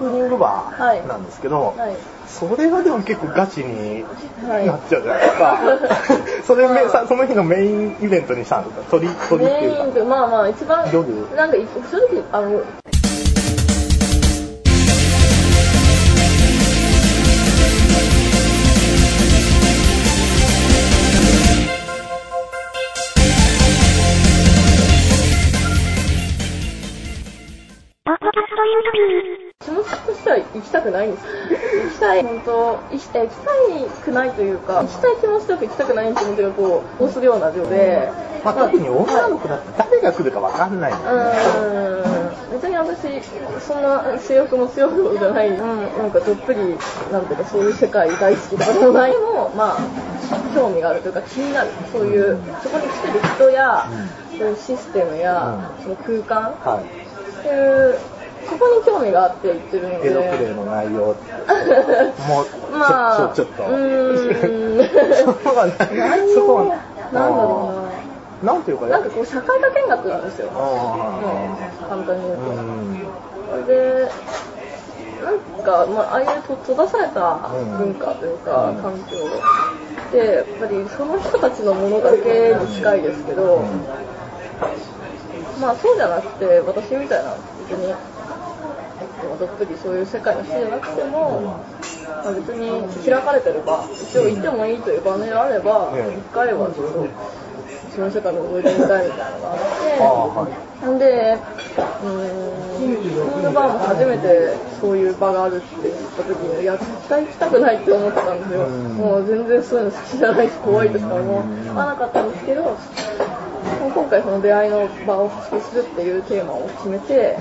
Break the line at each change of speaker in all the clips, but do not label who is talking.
プニングバーなんですけど、
はい。
それはでも結構ガチに
はい
なっちゃうじゃないですか。それめさその日のメインイベントにしたんですか？鳥、鳥っていうか。
メインでまあまあ一番
夜？
なんかい正直あのは行きたくないんです。行きたい本当行きたい行きたくないというか行きたい気持ちと行きたくない気持ちがこうこうするような状で、
まあ、特に女の子だって誰が来るかわかんないもんね。
うん。別に私そんな性欲も強いほどじゃない、うん、なんかどっぷりなんていうかそういう世界大好きとかでもないの。まあ興味があるというか気になる。そういうそこに来てる人や、そういうシステムや、
うん。
その空間。
はい。
っていうそこに興味があって言ってるので。
エロプレイの内容 もう、
まあ
ちょっと。
うーん。
そこはね、そこは、
なんだろうな。
な。なんていうか、
なんかこう社会科見学なんですよ、
あ
うん、簡単に言う
あ、
と。
うん。
で、なんか、まあ、ああいうと閉ざされた文化というか、
うん。
環境で、やっぱりその人たちのものだけに近いですけど、まあそうじゃなくて、私みたいな、別に、どっぷりそういう世界の人じゃなくても、まあ、別に開かれてれば、一応行ってもいいという場面があれば、
うん
一回はちょっと、その世界の覗いてみたいみたいなのがあって。なんで、うーん、フードバーも初めてそういう場があるって言った時に、いや、絶対行きたくないって思ってたんですよ。
うん
もう全然そういうの好きじゃないし、怖いとしか思わなかったんですけど、今回その出会いの場を発揮するっていうテーマを決めて、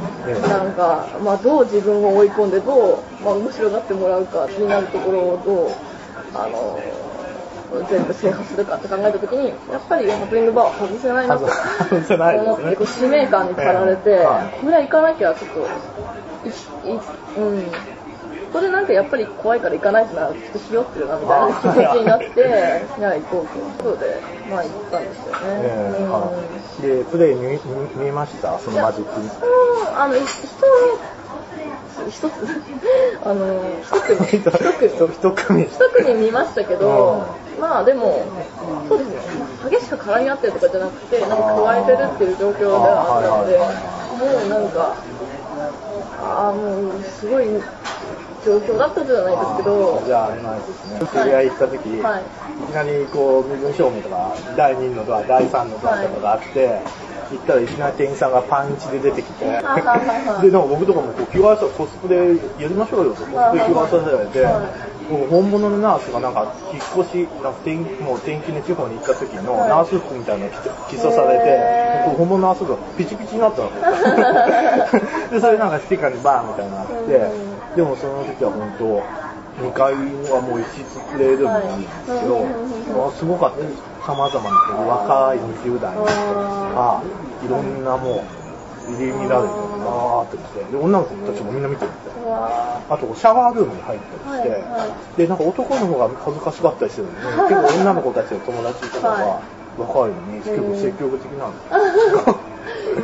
なんか、まあどう自分を追い込んで、どう、まあ面白がってもらうか、気になるところをどう、あの、全部制覇するかって考えた時に、やっぱりハプニングバーは外せないなと
外せないですね。
思って、こう使命感に駆られて、これは行かなきゃちょっと、いいうん。これなんかやっぱり怖いから行かないとな、ちょっとひよってるなみたいな気持ちになって、じゃあ行こうと。いうことで、まあ行ったんですよね。
ええ
うん
はい。で、プレイ見見見ました？そのマジック。
あの、一一つ、あの、一組、一組、
一 一組。
一組見ましたけど、まあでも、そうですね、激しく絡み合ってるとかじゃなくて、なんか加えてるっていう状況ではあったので、もうなんか、ああ、もうすごい状況だったじゃないですけど、
じゃあ、あれなんですね。知り合い行った時、
はい。
いきなりこう、身分証明とか、第2のドア、第3のドアとかがあって、行ったらいきなり店員さんがパンイチで出てきて、
はいはいは。い
で、でも僕とかもこう着替えさ、コスプレやりましょうよと、コスプレ着替えさせられて、
はい。
もう本物のナースがなんか、引っ越し、なんか転もう転勤で地方に行った時のナース服みたいなの着着さされて本物のナース服がピチピチになったの。で、それなんかスティッカーにバーンみたいなのがあって、でもその時は本当、2階はもう一室プレイルームなんですけど、すごかったです。様々な若い20代の人が、いろんなもう、入り乱れて、わーって来て、で、女の子たちもみんな見てるんですよ。あと、シャワールームに入ったりして、
はいは
で、なんか男の方が恥ずかしがったりしてるのに、結構女の子たちの友達とかが、
は
若いのに結構積極的なんですよ。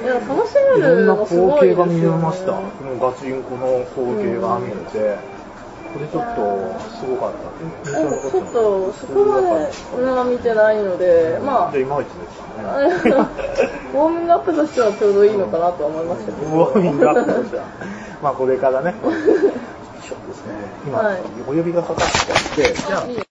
いや楽し
い
める
ろんな光
のすごい
景が見
ですよね
れました。もうガチンコの光景が見れて、これちょっとすごかった。印象に残
ちょっとそこまでは見てないので、まあ
で、いまいちでしたね。
ウォーミングアップとしてはちょうどいいのかなとは思いましたけど。
ウォーミングアップとしては。まあこれからね、そうですね。今、
はい
お呼びがかかってきて、じゃあ
いい